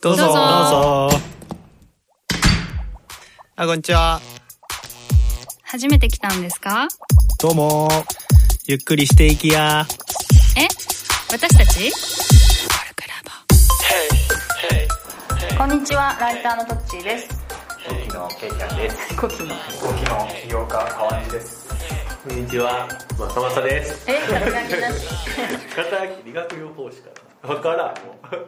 どうぞ。どうぞ。どうぞ。あこんにちは。初めて来たんですか？どうも。ゆっくりしていきや。え？私たち？こんにちは、ライターのトッチーです。コキのケイちゃんです。コキの。コキの起業家川西です。こんにちは、まさまさです。え、誰 が気なし肩理学療法士か。な。わからん。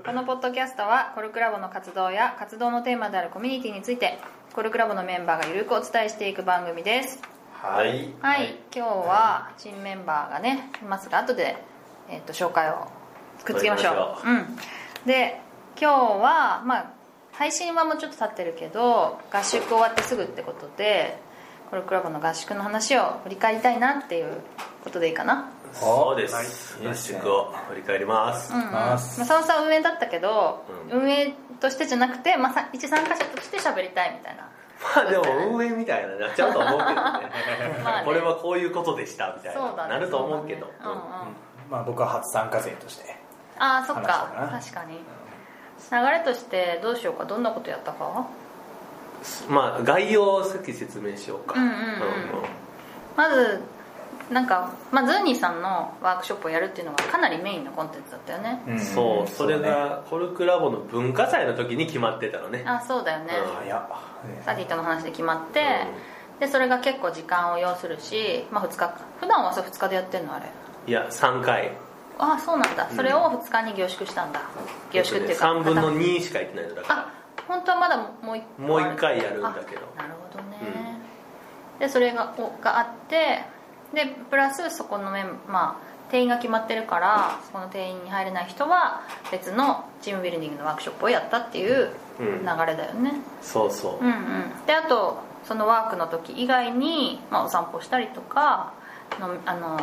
このポッドキャストは、コルクラボの活動や活動のテーマであるコミュニティについて、コルクラボのメンバーがゆるくお伝えしていく番組です。はい。はい、今日は新メンバーがね、いますが、後で、えっと紹介をくっつけましょう。うん。で、今日は、まあ、配信はもうちょっと経ってるけど、合宿終わってすぐってことで、コルクラボの合宿の話を振り返りたいなっていうことでいいかな。そうです。合はい。いいですね宿を振り返ります。うん。うん、ままあ、さんは運営だったけど、うん。運営としてじゃなくて、まあ、さ一参加者として喋りたいみたいな。まあでも運営みたいななっちゃうと思うけど ね。これはこういうことでしたみたいそうだね。な。なると思うけど。そうだね。うん。うんまあ僕は初参加勢として。ああそっか。確かに。流れとしてどうしようかどんなことやったか？まあ概要を先説明しようか。うん。うんうん。まずなんか、まあ、ズーニーさんのワークショップをやるっていうのがかなりメインのコンテンツだったよね、うん。そう、それねがコルクラボの文化祭の時に決まってたのね。あそうだよね、うっ。サティとの話で決まって、でそれが結構時間を要するし、まあ、2日普段はそう2日でやってんのあれ？いや、3回。あそうなんだ。それを2日に凝縮したんだ。凝縮っていうか3分の2しか行ってないのだから。あ本当はまだもう一個もうあ一回やるんだけど。あなるほどね、でそれがおがあってでプラスそこのメンまあ定員が決まってるからそこの定員に入れない人は別のチームビルディングのワークショップをやったっていう流うん。れだよね、そうそう。うん、うん。であとそのワークの時以外に、まあ、お散歩したりとかのあの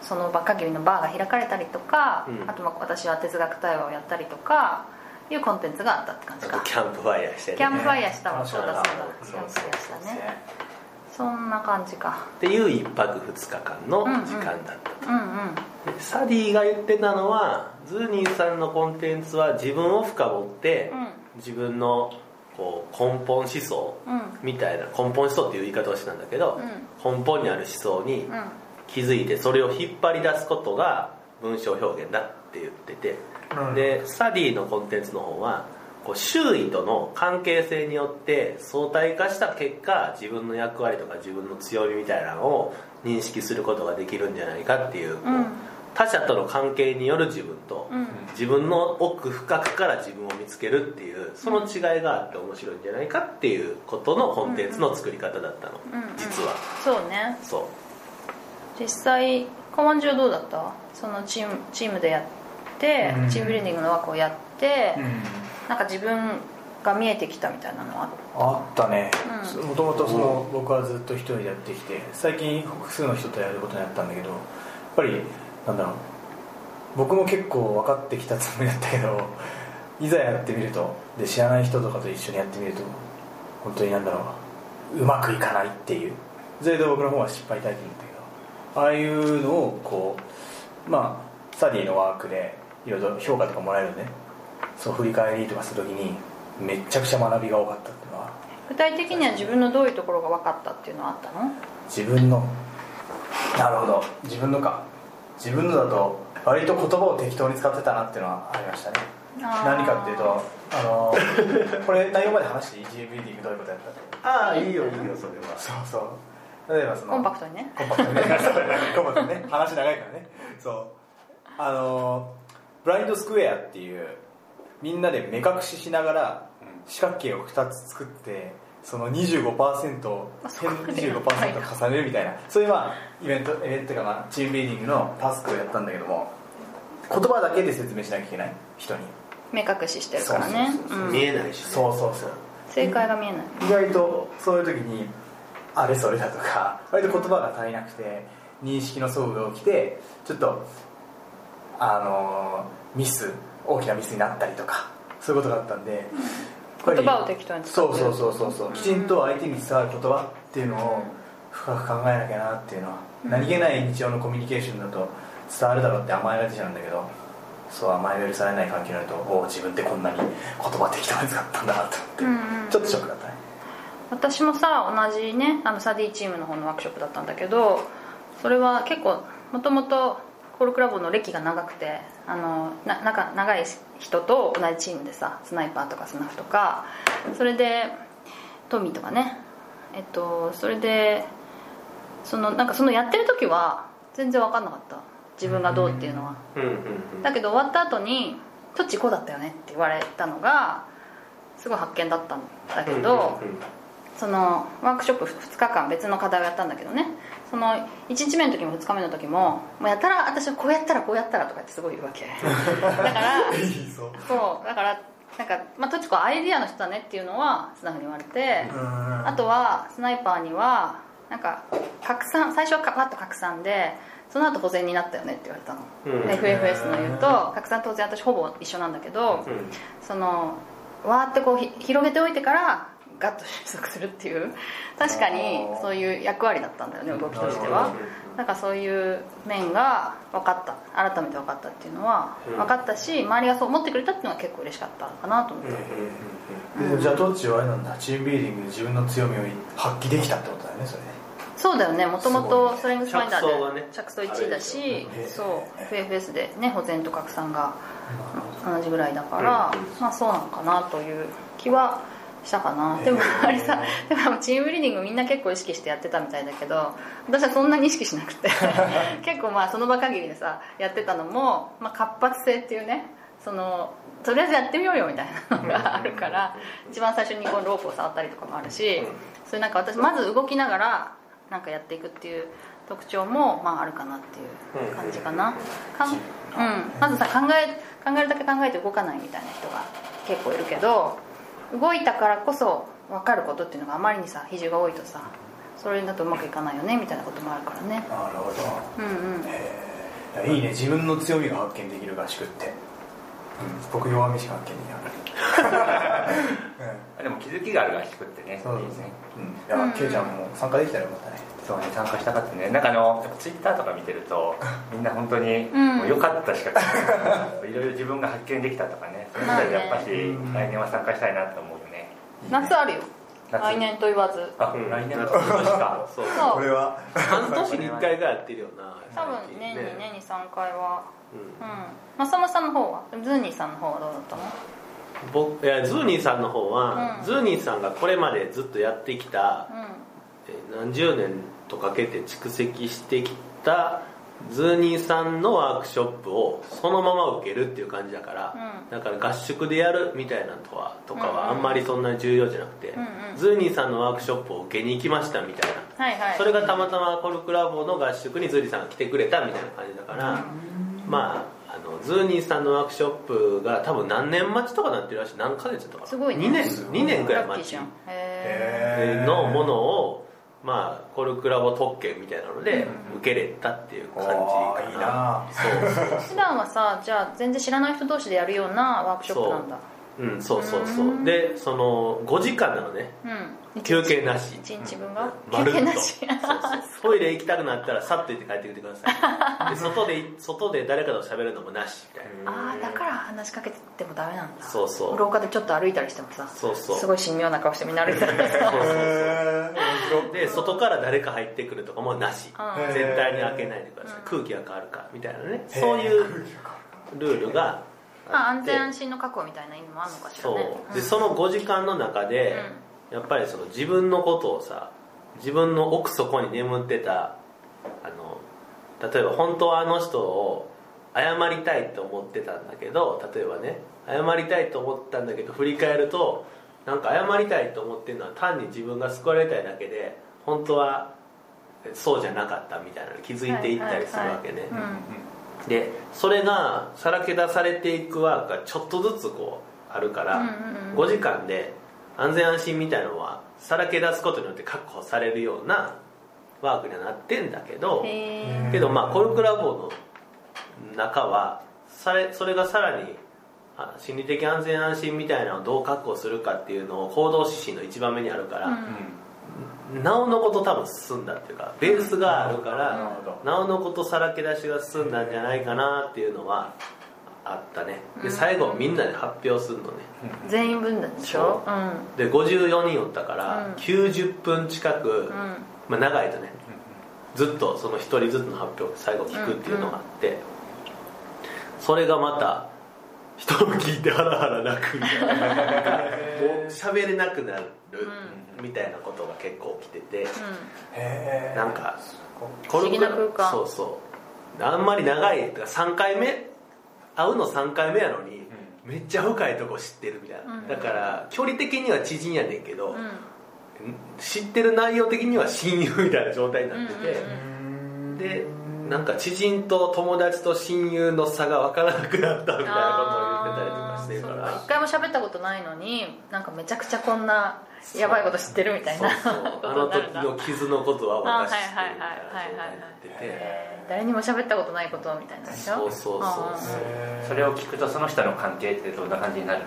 その場限りのバーが開かれたりとか、うん。あとまあ私は哲学対話をやったりとかいうコンテンツがあったって感じか。キャンプファイヤーしてね。キャンプファイヤーしたわ、そうだそうだ。キャンプファイヤーしたねそんな感じか。っていう一泊二日間の時間だったと、うんうん。でサディが言ってたのはズーニーさんのコンテンツは自分を深掘って、自分のこう根本思想うんみたいな根本思想っていう言い方をしてたんだけど、根本にある思想にうん。気づいてそれを引っ張り出すことが文章表現だって言ってて、うん。でサディのコンテンツの方はこう周囲との関係性によって相対化した結果自分の役割とか自分の強みみたいなのを認識することができるんじゃないかっていう,他者との関係による自分と、うん。自分の奥深くから自分を見つけるっていうその違いがあって面白いんじゃないかっていうことのコンテンツの作り方だったの、実は。そうね。そう。実際河湾中どうだった？そのチームチームでやって、うん。チームビルディングのワークをやって、うんなんか自分が見えてきたみたいなのは？あったね。うん。もともとその僕はずっと一人でやってきて最近複数の人とやることになったんだけどやっぱりなんだろう。僕も結構分かってきたつもりだったけどいざやってみるとで知らない人とかと一緒にやってみると本当になんだろう。うまくいかないっていう。それで僕の方は失敗体験だけどああいうのをこうまあスタディのワークでいろいろ評価とかもらえるんでそう振り返りとかするときにめっちゃくちゃ学びが多かったっていうのは。具体的には自分のどういうところが分かったっていうのはあったの？自分の。なるほど。自分のか。自分のだと割と言葉を適当に使ってたなっていうのはありましたね。何かっていうとあのこれ内容まで話していい？GM ビルディングどういうことやったかああいいよいいよそれは。そうそう。例えばそのコンパクトにね。コンパクトにね。コンパクトにね。話長いからね。そう。あのブラインドスクエアっていうみんなで目隠ししながら四角形を2つ作ってその25%をあそこまでや25%重ねるみたいな。そういうまあイベントイベントというかまあチームビルディングのタスクをやったんだけども言葉だけで説明しなきゃいけない。人に。目隠ししてるからね。見えないし、ね、そうそうそう。正解が見えない。意外とそういう時にあれそれだとか割と言葉が足りなくて認識の相互が起きてちょっとあのミス大きなミスになったりとかそういうことがあったんで、言葉を適当に使ってる。そうそうそうそうそうきちんと相手に伝わる言葉っていうのを深く考えなきゃなっていうのは、うん。何気ない日常のコミュニケーションだと伝わるだろうって甘えが出ちゃうんだけどそう甘え許されない環境になるとおお自分ってこんなに言葉適当に使ったんだなと思って、ちょっとショックだったね。私もさ同じねあのサディチームの方のワークショップだったんだけどそれは結構もともとコールクラブの歴が長くてあのな仲長い人と同じチームでさスナイパーとかスナフとかそれでトミーとかねえっとそれでそのなんかそのやってる時は全然分かんなかった。自分がどうっていうのは。だけど終わった後に「どっちこうだったよね」って言われたのがすごい発見だったんだけど、そのワークショップ2日間別の課題をやったんだけどね。その1日目の時も2日目の時ももうやたら私はこうやったらこうやったらとかってすごい言うわけ。だからそうだからなんか、まあ、とちこアイディアの人だねっていうのはスナフに言われてあとはスナイパーにはなんか拡散最初はパッと拡散でその後保全になったよねって言われたの、うん。で FFS の言うと拡散当然私ほぼ一緒なんだけど、うん。そのわーってこうひ広げておいてからガッと収束するっていう。確かにそういう役割だったんだよね動きとしては。なんかそういう面が分かった。改めて分かったっていうのはうん。分かったし周りがそう思ってくれたっていうのは結構嬉しかったかなと思って、でじゃあどっちはあれなんだチームビルディングで自分の強みを発揮できたってことだよねそれそうだよね。もともとストレングスファインダ着想がねーで着想1位だし、あるでしょそう。FFS でね保全と拡散が同じぐらいだから、うん。まあそうなのかなという気はしたかな、でもあれさでもチームビルディングみんな結構意識してやってたみたいだけど私はそんなに意識しなくて。結構まあその場限りでさやってたのも、まあ、活発性っていうねそのとりあえずやってみようよみたいなのがあるから一番最初にこうロープを触ったりとかもあるし、それなんか私まず動きながらなんかやっていくっていう特徴もまああるかなっていう感じかな、かんうん、まずさ考え考えるだけ考えて動かないみたいな人が結構いるけど動いたからこそ分かることっていうのがあまりにさ比重が多いとさそれだとうまくいかないよねみたいなこともあるからね。なるほど。うんうん。いやいいね。自分の強みが発見できる合宿って、うん、僕弱みしか発見できなかった、でも気づきがある合宿ってね。そういいですね。うん、いやケイちゃんも参加できたらよかったねそうね参加したかったね。なんかあのツイッターとか見てると みんな本当にうん。もう良かったしか いろいろ自分が発見できたとかね。そういうやっぱし来年は参加したいなと思うよね。夏あるよ。夏。来年と言わず。あうん。来年の今年か。そう。そう。これは。半年に1回がやってるよな。多分年に年に3回は。うん。うん。正間さんの方は？ズーニーさんの方はどうだったの？僕いやズーニーさんの方は、うん。ズーニーさんがこれまでずっとやってきた、うえー何十年とかけて蓄積してきたズーニーさんのワークショップをそのまま受けるっていう感じだから、うん。だから合宿でやるみたいなのとはとかうんうん。はあんまりそんなに重要じゃなくて、うん。うんズーニーさんのワークショップを受けに行きましたみたいな、はいはい。それがたまたまコルクラボの合宿にズーニーさんが来てくれたみたいな感じだから、まああのズーニーさんのワークショップが多分何年待ちとかなってるらしい。何ヶ月とかすごいね。2年2年くらい待ちのものをまあコルクラボ特権みたいなので受けれたっていう感じかおーいいな。そうそうえ 普段はさじゃあ全然知らない人同士でやるようなワークショップなんだうんそうそうそう。でその5時間なのね。うん。休憩なし。1日分が？まるっと休憩なし。そうそう。トイレ行きたくなったらさっと行って帰ってきてください。で外で外で誰かと喋るのもなしみたいな。ああだから話しかけててもダメなんだ。そうそう。廊下でちょっと歩いたりしてもさそうそう。すごい神妙な顔してみんな歩いてたらさ。そうそうそう。えで外から誰か入ってくるとかもなし。うん絶対に開けないでください。空気が変わるからみたいなね。そういうルールがまあ安全安心の確保みたいな意味もあるのかしらそねうでその5時間の中で、やっぱりその自分のことをさ自分の奥底に眠ってたあの例えば本当はあの人を謝りたいと思ってたんだけど例えばね謝りたいと思ったんだけど振り返るとなんか謝りたいと思ってるのは単に自分が救われたいだけで本当はそうじゃなかったみたいなのに気づいていったりするわけね、うんでそれがさらけ出されていくワークがちょっとずつこうあるから、うんうんうん。5時間で安全安心みたいなのはさらけ出すことによって確保されるようなワークにはなってんだけどけどまあコルクラボの中はされそれがさらにあ心理的安全安心みたいなのをどう確保するかっていうのを行動指針の一番目にあるから、なおのこと多分進んだっていうかベースがあるから、なおのことさらけ出しが進んだんじゃないかなっていうのはあったね。で最後みんなで発表するのね。全員分でしょ？う。ん。で54人おったから、うん。90分近く、うん。まあ、長いとねずっとその一人ずつの発表を最後聞くっていうのがあって、それがまた人を聞いてハラハラ泣くみたいな。もう喋れなくなるみたいなことが結構起きてて、へなんか不思議な空間。そうそう。あんまり長い3回目？会うの3回目やのに、めっちゃ深いとこ知ってるみたいな、うん。だから距離的には知人やねんけど、うん。知ってる内容的には親友みたいな状態になってて、うん。でなんか知人と友達と親友の差が分からなくなったみたいなことを言ってたりとかしてるから。一回も喋ったことないのになんかめちゃくちゃこんなやばいこと知ってるみたいな。そうそう。ことあの時の傷のことは私知ってるみたいな誰にも喋ったことないことみたいなでしょ？そうそうそうそう。それを聞くとその人の関係ってどんな感じになるの？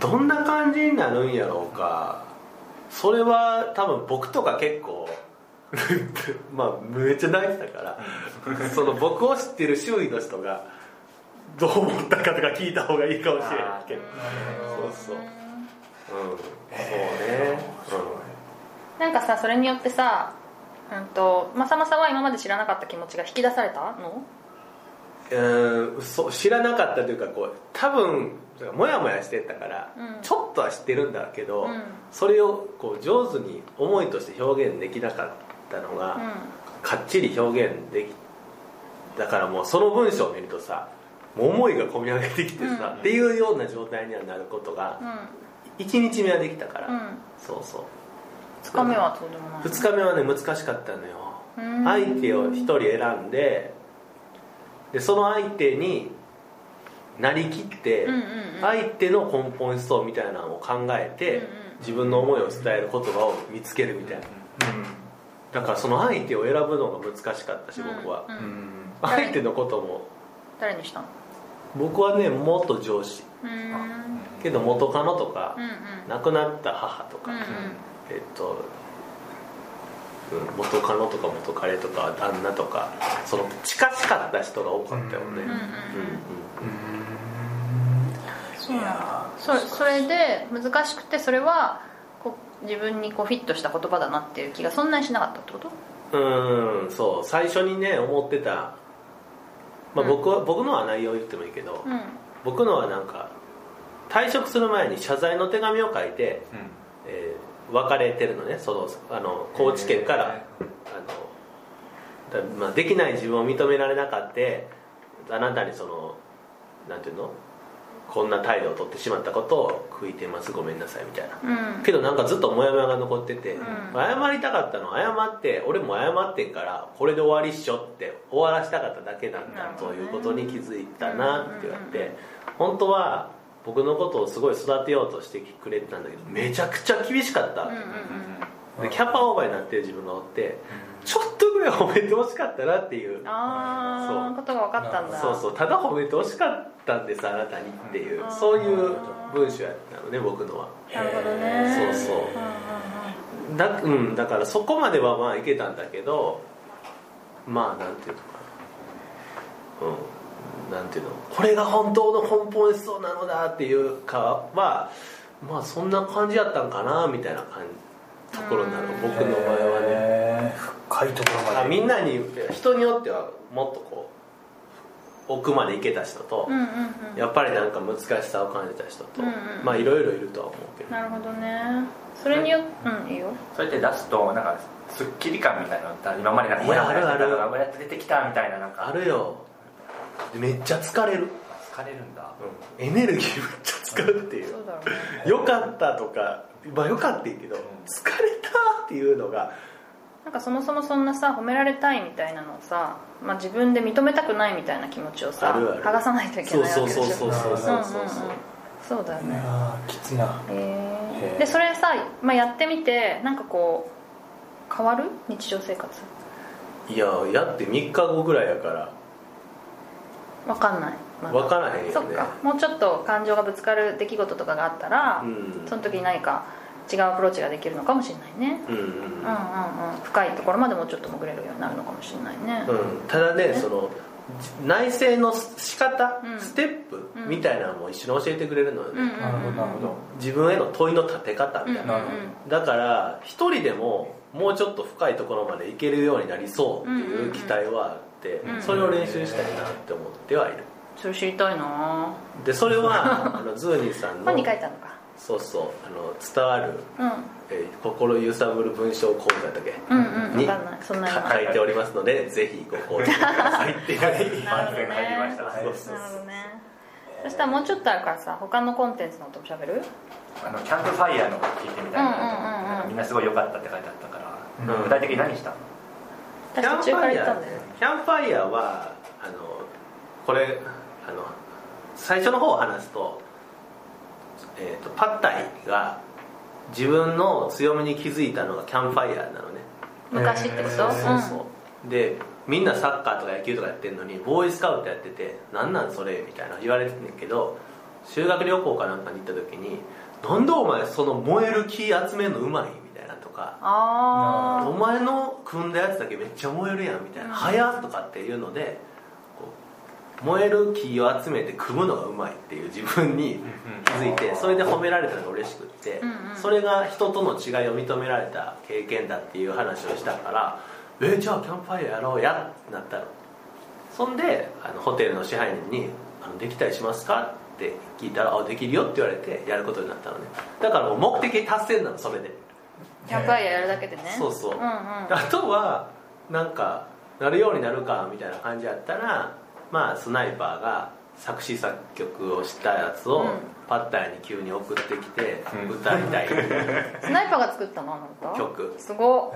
どんな感じになるんやろうか。それは多分僕とか結構 まあめっちゃ泣いてたからその僕を知ってる周囲の人がどう思ったかとか聞いた方がいいかもしれないけど。そうそう。うん。そうね。なんかさそれによってさうんとまさまさは今まで知らなかった気持ちが引き出されたの？うんうんそう知らなかったというかこう多分モヤモヤしてたから、うん。ちょっとは知ってるんだけど、うん。それをこう上手に思いとして表現できなかったのが、かっちり表現できだからもうその文章を見るとさもう思いが込み上げてきてさ、うん。っていうような状態にはなることがうん。1日目はできたから、うん。そうそう。2日目はそうでもない。2日目はね難しかったのよ。うん。相手を1人選んででその相手になりきって、うんうんうん。相手の根本思想みたいなのを考えて、うんうん。自分の思いを伝える言葉を見つけるみたいな、だからその相手を選ぶのが難しかったし僕は、うん。うん相手のことも。誰にしたの？僕はね元上司。けど元カノとか、うんうん。亡くなった母とか、うんうん。えっとうん元カノとか元彼とか旦那とかその近しかった人が多かったよね、うんうんうん。うんそうなん。だそれそれで難しくてそれは自分にこうフィットした言葉だなっていう気がそんなにしなかったってこと？うんそう。最初にね思ってた、まあ、僕は、僕のは内容言ってもいいけど、うん。僕のはなんか退職する前に謝罪の手紙を書いて、えー別れてるのね。そのあの高知県から、あのだまあ、できない自分を認められなかってあなたにそのなんていうの？こんな態度を取ってしまったことを悔いてます。ごめんなさいみたいな。うん。けどなんかずっとモヤモヤが残ってて、ん。謝りたかったの謝って俺も謝ってんからこれで終わりっしょって終わらしたかっただけなんだということに気づいたなって言われて、本当は僕のことをすごい育てようとしてくれてたんだけどめちゃくちゃ厳しかった、うんキャパオーバーになってる自分がおって、ちょっとぐらい褒めてほしかったなっていう。ああことが分かったんだ。そうそう。ただ褒めてほしかったんですあなたにっていううん。そういう文章やったのね僕のは。なるほどね。そうそう。うんうんだ,、うん、だからそこまではまあいけたんだけどまあなんていうのかな。うん。なんていうの。これが本当の根本思想なのだっていうかはまあそんな感じやったんかなみたいな感じところなの僕の場合はね。深いところまあでみんなに人によってはもっとこう奥まで行けた人と、うんうんうん。やっぱりなんか難しさを感じた人と、うんうんまあいろいろいるとは思うけど。なるほどね。それにようんいいよ。それって出すとなんかすっきり感みたいなのって今までなんかモヤモヤしてたのがやっと出てきたみたいななんか。あるよ。めっちゃ疲れる、疲れるんだ。エネルギーめっちゃ使うっていう。そうだろうね。よかったとかまあよかったけど、疲れたっていうのがなんかそもそもそんなさ褒められたいみたいなのをさ、まあ、自分で認めたくないみたいな気持ちをさあるある。剥がさないといけそうそうないわけでしょそうそうそうそうそうそうそうだよねきついな。えでそれさ、まあ、やってみてなんかこう変わる？日常生活。いややって3日後ぐらいやから。わかんない、まだ分からへんよね。そっか。もうちょっと感情がぶつかる出来事とかがあったら、うん。その時に何か違うアプローチができるのかもしれないね。うんうんうん。うんうん深いところまでもうちょっと潜れるようになるのかもしれないね。うん、ただねその内政の仕方、うん。ステップうん。みたいなのも一緒に教えてくれるのよね、うんうんなるほどなるほど。自分への問いの立て方みたいな、うんうんだから一人でももうちょっと深いところまでいけるようになりそうっていう期待はあって、うんうん。それを練習したいなって思ってはいるそれ知りたいな。でそれはあのズーニーさんの本に書いたのか。そうそうあの伝わる、うん。えー心揺さぶる文章講座だっけ、うんうんに書いておりますのでぜひご購入くださいってましたそうそうなるほどね。そしたらもうちょっとあるからさ他のコンテンツのことも喋る？あのキャンプファイヤーのこと聞いてみたいな。とうみんなすごい良かったって書いてあったから、うん。具体的に何した？のキャンプファイヤーはあのこれあの最初の方を話すと,、えー、とパッタイが自分の強みに気づいたのがキャンプファイヤーなのね。昔ってこと、えーうん。そうそうでみんなサッカーとか野球とかやってるのにボーイスカウトやってて「なんなんそれ」みたいな言われてんねんけど修学旅行かなんかに行った時に「なんでお前その燃える木集めるのうまい?」みたいなとかあお前の組んだやつだけめっちゃ燃えるやんみたいな「うん。早っ」とかっていうので燃える木を集めて組むのがうまいっていう自分に気づいてそれで褒められたのが嬉しくってそれが人との違いを認められた経験だっていう話をしたから「えじゃあキャンプファイヤーやろうや」ってなったの。そんであのホテルの支配人にあの「できたりしますか?」って聞いたら「あできるよ」って言われてやることになったのね。だからもう目的達成なのそれで。キャンプファイヤーやるだけでね。そうそう。うんうん。あとはなんかなるようになるかみたいな感じやったらまあスナイパーが作詞作曲をしたやつをうん。パッタイに急に送ってきてうん。歌いたい。スナイパーが作ったのあなた？曲。すご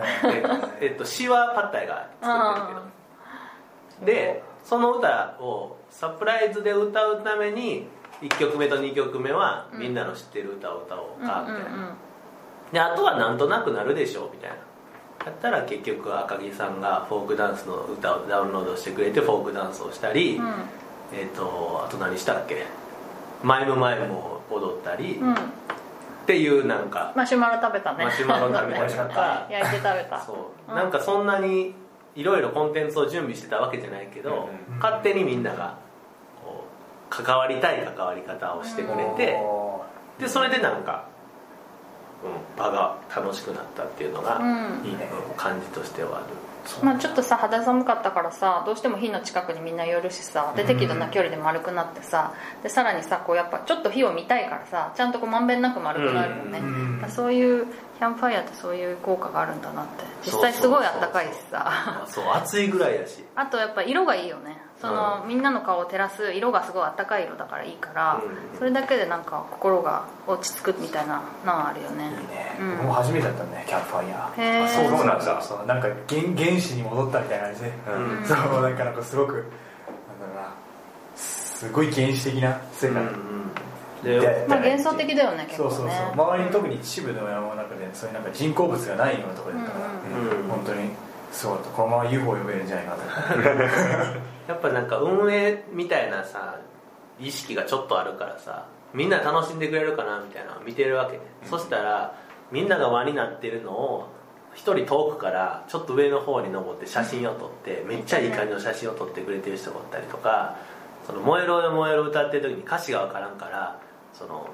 えっと、詩はパッタイが作ってるけど。でその歌をサプライズで歌うために1曲目と2曲目はみんなの知ってる歌を歌おうかみたいな、であとはなんとなくなるでしょうみたいなやったら結局赤木さんがフォークダンスの歌をダウンロードしてくれてフォークダンスをしたり、うん。えっ、とあと何したっけ？マイムマイムを踊ったり、うん、うん、っていうなんかマシュマロ食べたね。マシュマロ食べたりとか。焼いて食べた。そう、うん。なんかそんなにいろいろコンテンツを準備してたわけじゃないけど、うん勝手にみんながこう関わりたい関わり方をしてくれて、おでそれでなんか、うん、場が楽しくなったっていうのが、いいね感じとしてはある。まあ、ちょっとさ肌寒かったからさどうしても火の近くにみんな寄るしさで適度な距離で丸くなってさでさらにさこうやっぱちょっと火を見たいからさちゃんとこうまんべんなく丸くなるよね、そういうキャンプファイヤーってそういう効果があるんだなって。実際すごいあったかいしさ。あそう暑いぐらいやし。あとやっぱ色がいいよねその、みんなの顔を照らす色がすごいあったかい色だからいいから、うん。それだけでなんか心が落ち着くみたいなのはあるよね。いいね、うん。僕も初めてだったんだねキャンプファイヤー。へえそうなんだ。そうなんか原原始に戻ったみたいな感じで、うん。そうなんかなんかすごくなんだろうなすごい原始的な世界、うんうん。ででまあ幻想的だよね結構ね。そうそうそう。周りに特に秩父の山の中でそういうなんか人工物がないようなところだったから、うんうん本当にすごいこのまま UFO 呼べるんじゃないかと やっぱなんか運営みたいなさ意識がちょっとあるからさみんな楽しんでくれるかなみたいなのを見てるわけね、そしたらみんなが輪になってるのを一人遠くからちょっと上の方に登って写真を撮ってめっちゃいい感じの写真を撮ってくれてる人がおったりとか「その燃えろよ燃えろ」歌ってる時に歌詞が分からんからその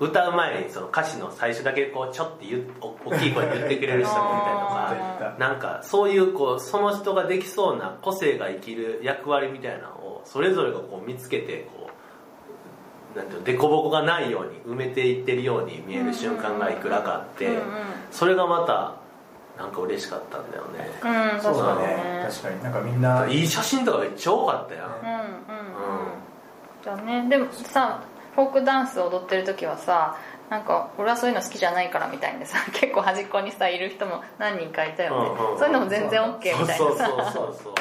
歌う前にその歌詞の最初だけこうちょっと言うお大きい声で言ってくれる人もいたりとか なんかそういうこうその人ができそうな個性が生きる役割みたいなのをそれぞれがこう見つけてこうなんていうの凸凹がないように埋めていってるように見える瞬間がいくらかあってうんうんそれがまたなんか嬉しかったんだよね。うんそうだね。ね確かに。なんかみんないい写真とかめっちゃ多かったやん。うんうん。うん。じゃあね。でもさフォークダンス踊ってる時はさなんか俺はそういうの好きじゃないからみたいにさ 結構端っこにさいる人も何人かいたよね、うんうんそういうのも全然 OK みたいなさ。そうそうそうそうそう。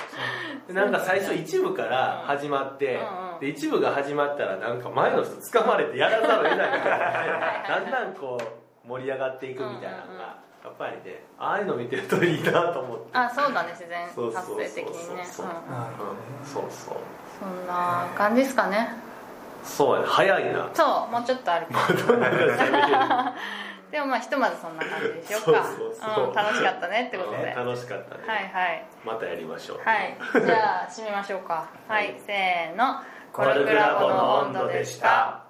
でなんか最初一部から始まって、うんうん。で一部が始まったらなんか前の人掴まれてやらざるを得ないからだんだんこう盛り上がっていくみたいなのがやっぱりねああいうの見てるといいなと思って。あそうだね自然そうそうそう発生的にねそううん。うそうそう。そんな感じですかねそうやね。早いな。そうもうちょっとあるででもまあひとまずそんな感じでしょうか。そうん、楽しかったねってことで、はい楽しかったね、はいまたやりましょう。はい。じゃあ締めましょうか。はい、せーの。コルクラボの温度でした。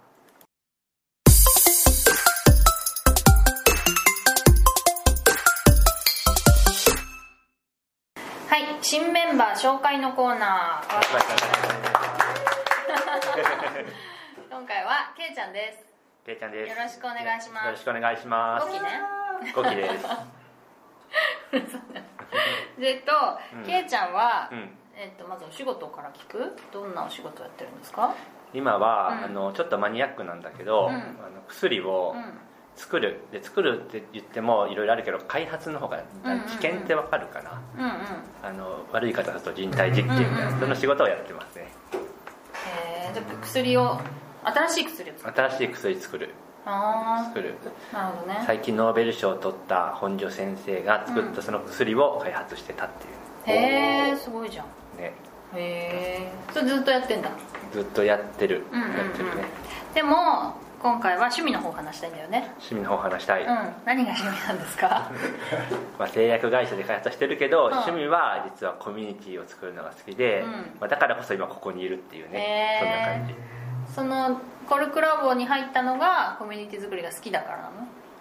はい。新メンバー紹介のコーナー 今回はけいちゃんです。けいちゃんです。よろしくお願いします。よろしくお願いします。5期ね。5期です。で えっと、うん。けいちゃんは、うん。えっと、まずお仕事から聞く？どんなお仕事やってるんですか？今は、うん。あのちょっとマニアックなんだけど、うん。あの薬をうん。作る。で作るって言ってもいろいろあるけど開発の方が危険ってわかるかな、うんうん。あの悪い方だと人体実験みたいな、その仕事をやってますねえー、じゃあ薬を新しい薬を作る。新しい薬作る。あ作る。あなるほどね。最近ノーベル賞を取った本庶先生が作ったその薬を開発してたっていう。へえすごいじゃん。ね。へえそれずっとやってんだ。ずっとやってる、うんうんうん。やってるね。でも今回は趣味の方話したいんだよね。趣味の方話したい、うん。何が趣味なんですか？まあ、製薬会社で開発してるけど、ん。趣味は実はコミュニティを作るのが好きで、うん。まあ、だからこそ今ここにいるっていうね、へー。そんな感じ。そのコルクラボに入ったのがコミュニティ作りが好きだからなの？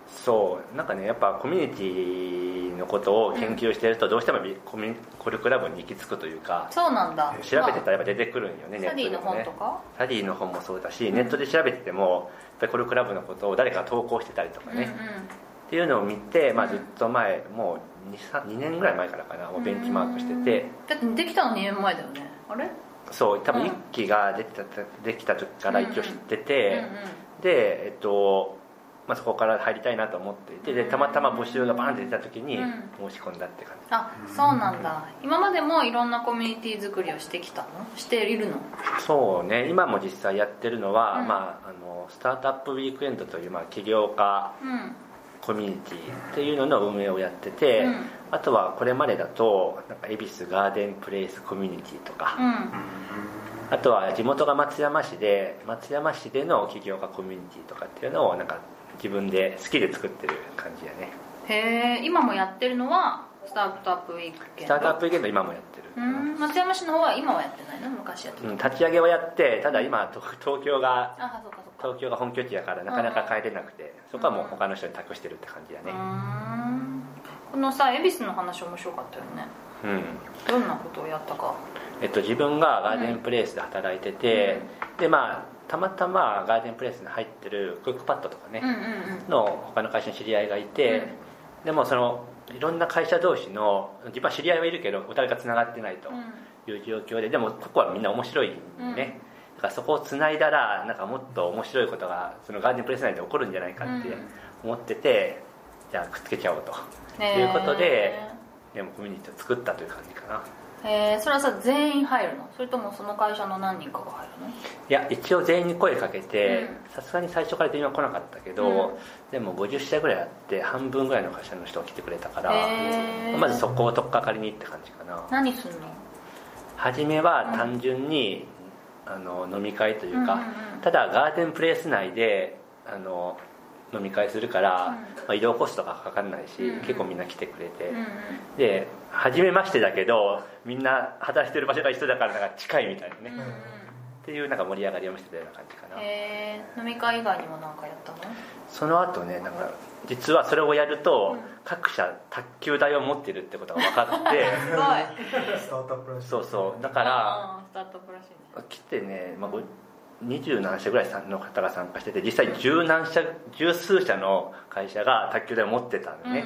そう。なんかねやっぱコミュニティのことを研究してるとどうしてもコミコルクラボに行き着くというかそうなんだ。調べてたら出てくるんよね、まあサディのネットでもね。本とか？サディの本もそうだし、ネットで調べててもやっぱりコルクラブのことを誰かが投稿してたりとかね、っていうのを見て、まあ、ずっと前もう 2, 2年ぐらい前からかなもうベンチマークしてて、だってできたの2年前だよねあれ？そう多分うん。1期ができたできた時から一応知ってて、うんうん。でえっとまあ、そこから入りたいなと思っていてでたまたま募集がバーンって出た時にうん。申し込んだって感じ、あそうなんだ。今までもいろんなコミュニティ作りをしてきたの？しているの？そうね。今も実際やってるのは、うん。まあ、あのスタートアップウィークエンドという、まあ、起業家うん。コミュニティっていうのの運営をやってて、うん。あとはこれまでだとなんか恵比寿ガーデンプレイスコミュニティとか、うん。あとは地元が松山市で松山市での起業家コミュニティとかっていうのをなんか自分で好きで作ってる感じやね。へえ今もやってるのはスタートアップウィークスタートアップウィークエンド今もやってる、うん松山市の方は今はやってないの？昔やってた、うん、立ち上げはやってただ今と東京があそうかそうか。東京が本拠地やからなかなか帰れなくてそこはもう他の人に託してるって感じだね。うーん。このさ恵比寿の話面白かったよね。うん。どんなことをやったか。えっと、自分がガーデンプレイスで働いてて、でまあたまたまガーデンプレイスに入ってるクックパッドとかね、の他の会社に知り合いがいて、でもそのいろんな会社同士の自分は知り合いはいるけどお互いがつながってないという状況ででもここはみんな面白いね、うん。だからそこをつないだらなんかもっと面白いことがそのガーデンプレイス内で起こるんじゃないかってうん。思ってて、じゃあくっつけちゃおうということででもコミュニティを作ったという感じかなへえそれはさ全員入るの？それともその会社の何人かが入るの？いや一応全員に声かけてうん。さすがに最初から電話来なかったけど、うん。でも50社ぐらいあって半分ぐらいの会社の人が来てくれたから、まずそこを取っかかりにって感じかな。何すんの？初めは単純に、あの飲み会というか、うんうんうん。ただガーデンプレイス内であの飲み会するから、うん。まあ、移動コストがかかんないし、結構みんな来てくれて、で初めましてだけどみんな働いてる場所が一緒だからなんか近いみたいなね、っていうなんか盛り上がりを見せてたような感じかな、へえ飲み会以外にも何かやったの？その後ねなんか実はそれをやると、うん。各社卓球台を持ってるってことが分かって。すごい。スタートアップらしい。そうそう。だからあースタートアップらしいね。来てね、まあ、ご20何社ぐらいの方が参加してて実際十何社十数社の会社が卓球台を持ってたんでね、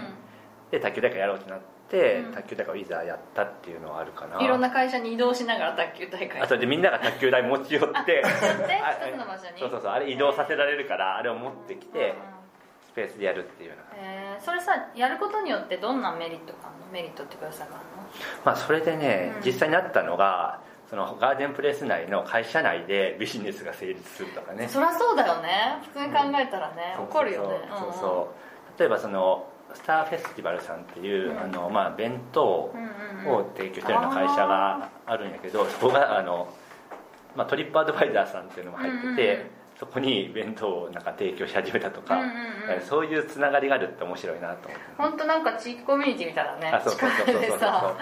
で卓球大会やろうってなって、うん。卓球大会をいざやったっていうのはあるかなうんいろんな会社に移動しながら卓球大会。あとでみんなが卓球台持ち寄って であ一つの場所に。そうそうそうあれ移動させられるからあれを持ってきてうん。スペースでやるっていうような。えー。それさやることによってどんなメリットがあるの？メリットってくださいまあそれでね、うん。実際にあったのがそのガーデンプレイス内の会社内でビジネスが成立するとかね。そりゃそうだよね。普通に考えたらね、そう怒るよね。そうそう例えばそのスターフェスティバルさんっていう、うん。あのまあ、弁当うんうんうんを提供してるような会社があるんやけどそこがあの、まあ、トリップアドバイザーさんっていうのも入ってて、うんうんうん。そこに弁当をなんか提供し始めたとか、うんうんうん。そういうつながりがあるって面白いなと思って。本当なんか地域コミュニティみたいなね。あそうそうそうそうそう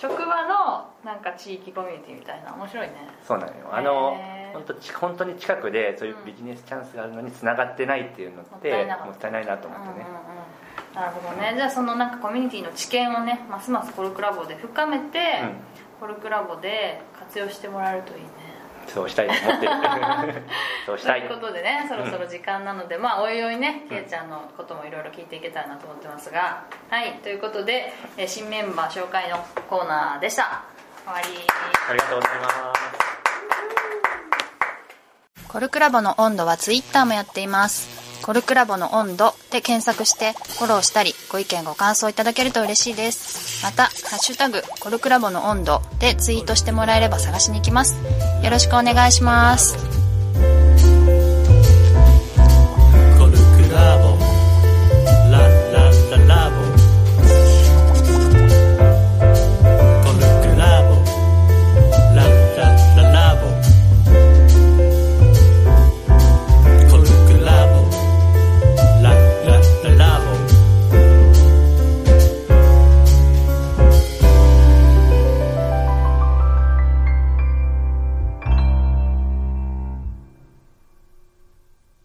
職場のなんか地域コミュニティみたいな面白いね。そうなのよ。あの本当ち本当に近くでそういうビジネスチャンスがあるのにつながってないっていうのってもったいなかった。もったいないなと思ってね、うんうんうん。なるほどね。じゃあそのなんかコミュニティの知見をねますますコルクラボで深めて、うん。コルクラボで活用してもらえるといいねそうしたいと思ってる。そうしたい。ということでねそろそろ時間なので、まあおいおいねけいちゃんのこともいろいろ聞いていけたらなと思ってますが。はいということでえー新メンバー紹介のコーナーでした。終わり。ありがとうございます。コルクラボの温度はツイッターもやっています。コルクラボの温度で検索してフォローしたりご意見ご感想いただけると嬉しいです。また、ハッシュタグコルクラボの温度でツイートしてもらえれば探しに行きます。よろしくお願いします。